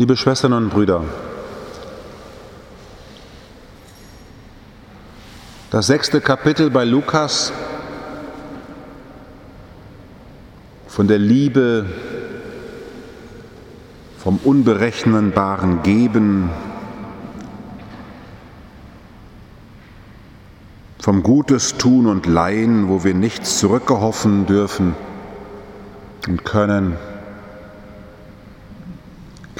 Liebe Schwestern und Brüder, das sechste Kapitel bei Lukas von der Liebe, vom unberechenbaren Geben, vom Gutes tun und Leihen, wo wir nichts zurückgehoffen dürfen und können,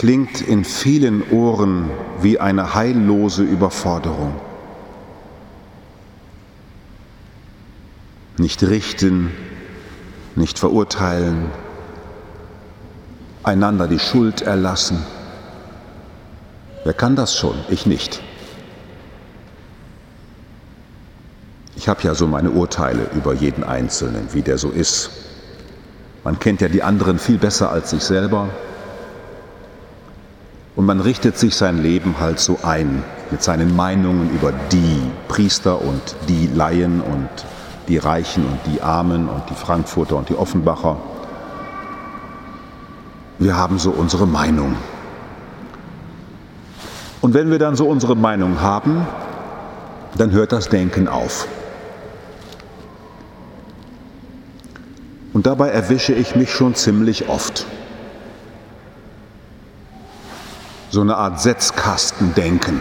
klingt in vielen Ohren wie eine heillose Überforderung. Nicht richten, nicht verurteilen, einander die Schuld erlassen. Wer kann das schon? Ich nicht. Ich habe ja so meine Urteile über jeden Einzelnen, wie der so ist. Man kennt ja die anderen viel besser als sich selber. Und man richtet sich sein Leben halt so ein mit seinen Meinungen über die Priester und die Laien und die Reichen und die Armen und die Frankfurter und die Offenbacher. Wir haben so unsere Meinung. Und wenn wir dann so unsere Meinung haben, dann hört das Denken auf. Und dabei erwische ich mich schon ziemlich oft. So eine Art Setzkastendenken.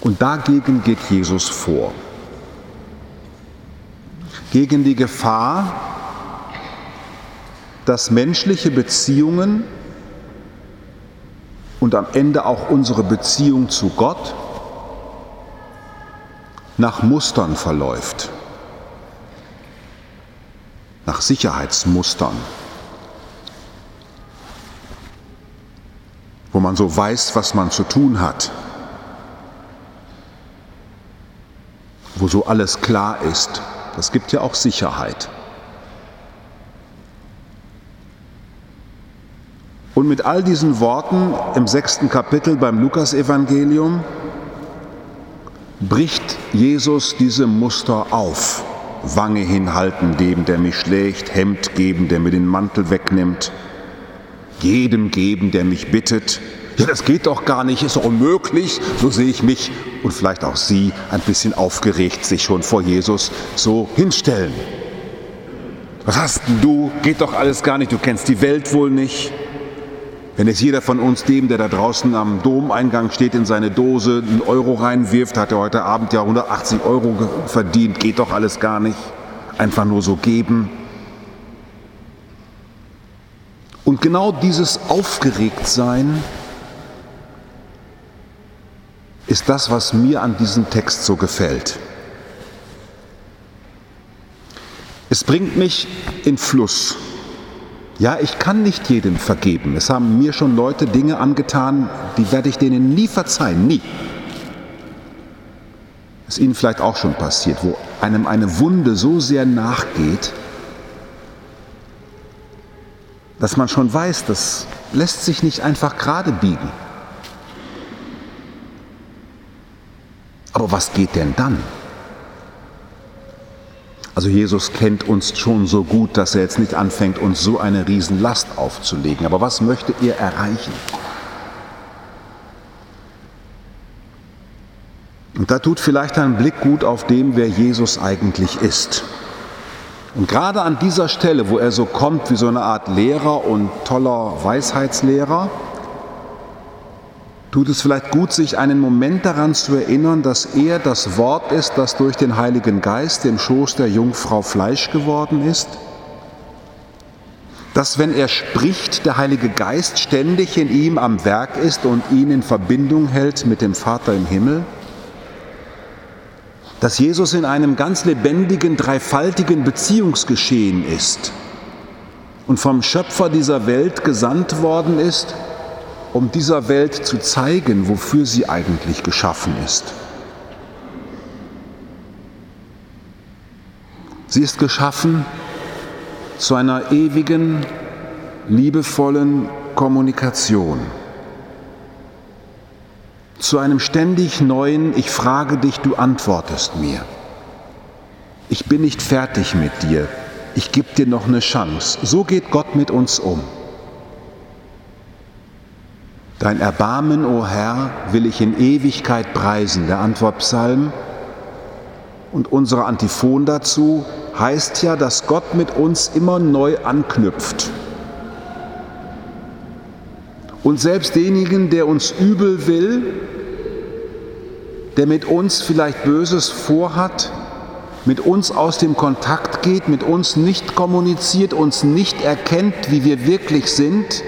Und dagegen geht Jesus vor. Gegen die Gefahr, dass menschliche Beziehungen und am Ende auch unsere Beziehung zu Gott nach Mustern verläuft, nach Sicherheitsmustern, wo man so weiß, was man zu tun hat, wo so alles klar ist. Das gibt ja auch Sicherheit. Und mit all diesen Worten im sechsten Kapitel beim Lukasevangelium bricht Jesus diese Muster auf. Wange hinhalten dem, der mich schlägt, Hemd geben, der mir den Mantel wegnimmt, jedem geben, der mich bittet. Ja, das geht doch gar nicht, ist doch unmöglich. So sehe ich mich und vielleicht auch Sie ein bisschen aufgeregt sich schon vor Jesus so hinstellen. Was hast denn du? Geht doch alles gar nicht, du kennst die Welt wohl nicht. Wenn jetzt jeder von uns dem, der da draußen am Domeingang steht, in seine Dose einen Euro reinwirft, hat er heute Abend ja 180 Euro verdient, geht doch alles gar nicht. Einfach nur so geben. Und genau dieses Aufgeregtsein ist das, was mir an diesem Text so gefällt. Es bringt mich in Fluss. Ja, ich kann nicht jedem vergeben. Es haben mir schon Leute Dinge angetan, die werde ich denen nie verzeihen, nie. Ist Ihnen vielleicht auch schon passiert, wo einem eine Wunde so sehr nachgeht, dass man schon weiß, das lässt sich nicht einfach gerade biegen. Aber was geht denn dann? Also Jesus kennt uns schon so gut, dass er jetzt nicht anfängt, uns so eine Riesenlast aufzulegen. Aber was möchte er erreichen? Und da tut vielleicht ein Blick gut auf dem, wer Jesus eigentlich ist. Und gerade an dieser Stelle, wo er so kommt wie so eine Art Lehrer und toller Weisheitslehrer, tut es vielleicht gut, sich einen Moment daran zu erinnern, dass er das Wort ist, das durch den Heiligen Geist im Schoß der Jungfrau Fleisch geworden ist, dass wenn er spricht, der Heilige Geist ständig in ihm am Werk ist und ihn in Verbindung hält mit dem Vater im Himmel, dass Jesus in einem ganz lebendigen, dreifaltigen Beziehungsgeschehen ist und vom Schöpfer dieser Welt gesandt worden ist, um dieser Welt zu zeigen, wofür sie eigentlich geschaffen ist. Sie ist geschaffen zu einer ewigen, liebevollen Kommunikation, zu einem ständig neuen Ich frage dich, du antwortest mir. Ich bin nicht fertig mit dir, ich gebe dir noch eine Chance. So geht Gott mit uns um. Dein Erbarmen, o Herr, will ich in Ewigkeit preisen. Der Antwortpsalm und unsere Antiphon dazu heißt ja, dass Gott mit uns immer neu anknüpft. Und selbst denjenigen, der uns übel will, der mit uns vielleicht Böses vorhat, mit uns aus dem Kontakt geht, mit uns nicht kommuniziert, uns nicht erkennt, wie wir wirklich sind,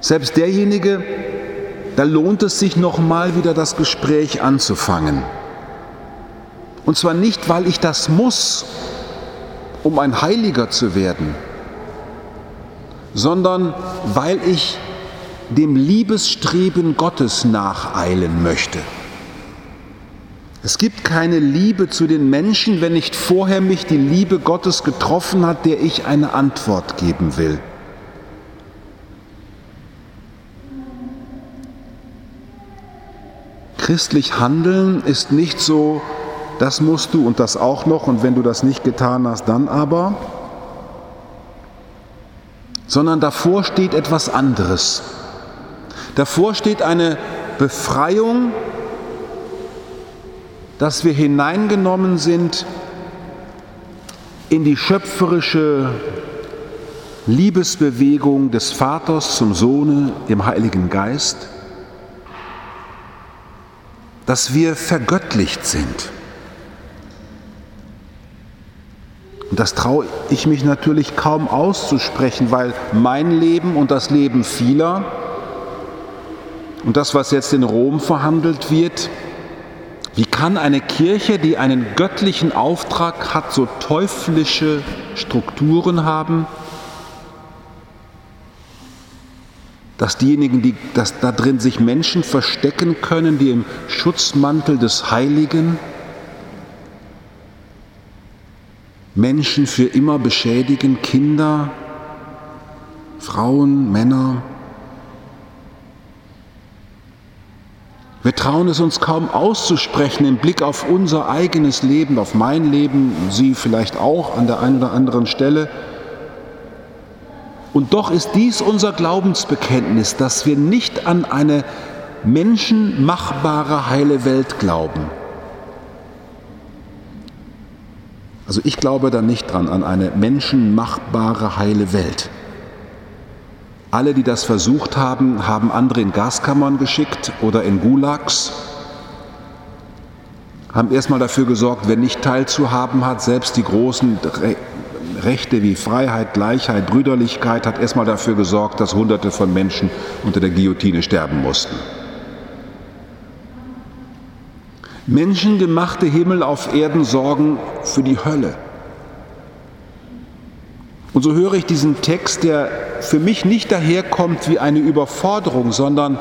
selbst derjenige, da lohnt es sich nochmal wieder das Gespräch anzufangen. Und zwar nicht, weil ich das muss, um ein Heiliger zu werden, sondern weil ich dem Liebesstreben Gottes nacheilen möchte. Es gibt keine Liebe zu den Menschen, wenn nicht vorher mich die Liebe Gottes getroffen hat, der ich eine Antwort geben will. Christlich handeln ist nicht so, das musst du und das auch noch. Und wenn du das nicht getan hast, dann aber, sondern davor steht etwas anderes. Davor steht eine Befreiung, dass wir hineingenommen sind in die schöpferische Liebesbewegung des Vaters zum Sohne, dem Heiligen Geist, dass wir vergöttlicht sind. Und das traue ich mich natürlich kaum auszusprechen, weil mein Leben und das Leben vieler und das, was jetzt in Rom verhandelt wird, wie kann eine Kirche, die einen göttlichen Auftrag hat, so teuflische Strukturen haben, dass diejenigen, die dass da drin sich Menschen verstecken können, die im Schutzmantel des Heiligen Menschen für immer beschädigen, Kinder, Frauen, Männer. Wir trauen es uns kaum auszusprechen im Blick auf unser eigenes Leben, auf mein Leben, Sie vielleicht auch an der einen oder anderen Stelle. Und doch ist dies unser Glaubensbekenntnis, dass wir nicht an eine menschenmachbare heile Welt glauben Also ich glaube da nicht dran, an eine menschenmachbare heile Welt. Alle, die das versucht haben, haben andere in Gaskammern geschickt oder in Gulags, haben erstmal dafür gesorgt, wer nicht teilzuhaben hat, selbst die großen Rechte wie Freiheit, Gleichheit, Brüderlichkeit, hat erstmal dafür gesorgt, dass Hunderte von Menschen unter der Guillotine sterben mussten. Menschengemachte Himmel auf Erden sorgen für die Hölle. Und so höre ich diesen Text, der für mich nicht daherkommt wie eine Überforderung, sondern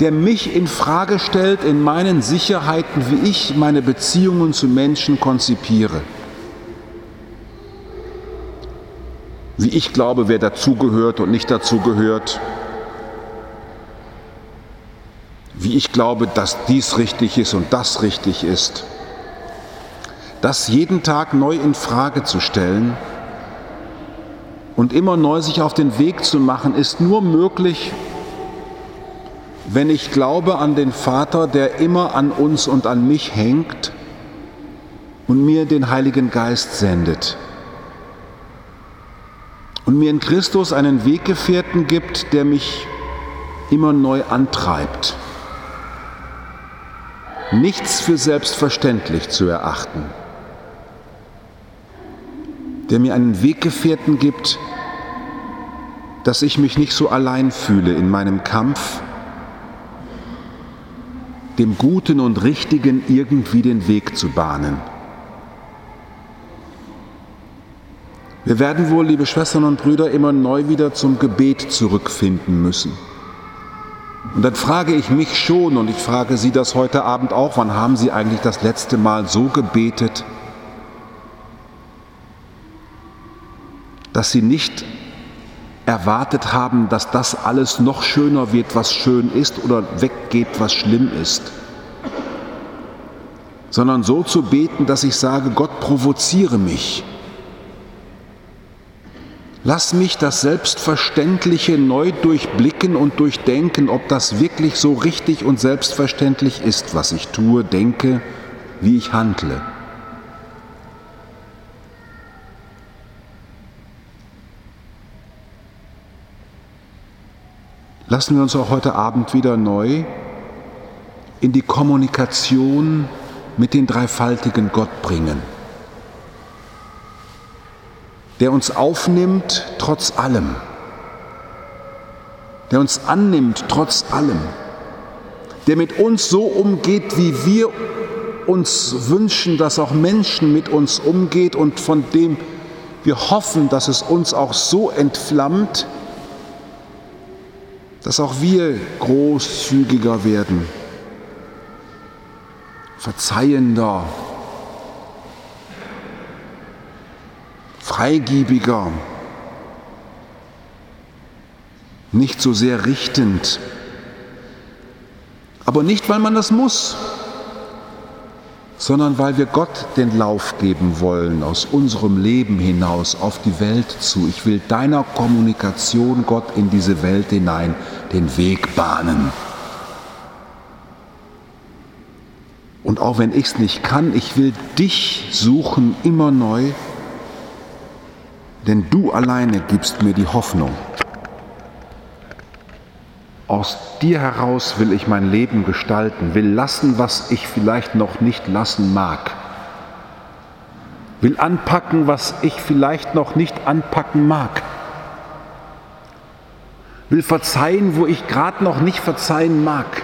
der mich in Frage stellt in meinen Sicherheiten, wie ich meine Beziehungen zu Menschen konzipiere. Wie ich glaube, wer dazugehört und nicht dazugehört, wie ich glaube, dass dies richtig ist und das richtig ist. Das jeden Tag neu in Frage zu stellen und immer neu sich auf den Weg zu machen, ist nur möglich, wenn ich glaube an den Vater, der immer an uns und an mich hängt und mir den Heiligen Geist sendet und mir in Christus einen Weggefährten gibt, der mich immer neu antreibt nichts für selbstverständlich zu erachten, der mir einen Weggefährten gibt, dass ich mich nicht so allein fühle in meinem Kampf, dem Guten und Richtigen irgendwie den Weg zu bahnen. Wir werden wohl, liebe Schwestern und Brüder, immer neu wieder zum Gebet zurückfinden müssen. Und dann frage ich mich schon, und ich frage Sie das heute Abend auch, wann haben Sie eigentlich das letzte Mal so gebetet, dass Sie nicht erwartet haben, dass das alles noch schöner wird, was schön ist, oder weggeht, was schlimm ist, sondern so zu beten, dass ich sage, Gott provoziere mich. Lass mich das Selbstverständliche neu durchblicken und durchdenken, ob das wirklich so richtig und selbstverständlich ist, was ich tue, denke, wie ich handle. Lassen wir uns auch heute Abend wieder neu in die Kommunikation mit den dreifaltigen Gott bringen der uns aufnimmt trotz allem, der uns annimmt trotz allem, der mit uns so umgeht, wie wir uns wünschen, dass auch Menschen mit uns umgeht und von dem wir hoffen, dass es uns auch so entflammt, dass auch wir großzügiger werden, verzeihender, freigiebiger, nicht so sehr richtend. Aber nicht, weil man das muss, sondern weil wir Gott den Lauf geben wollen aus unserem Leben hinaus auf die Welt zu. Ich will deiner Kommunikation, Gott, in diese Welt hinein den Weg bahnen. Und auch wenn ich es nicht kann, ich will dich suchen immer neu denn du alleine gibst mir die Hoffnung. Aus dir heraus will ich mein Leben gestalten, will lassen, was ich vielleicht noch nicht lassen mag, will anpacken, was ich vielleicht noch nicht anpacken mag, will verzeihen, wo ich gerade noch nicht verzeihen mag.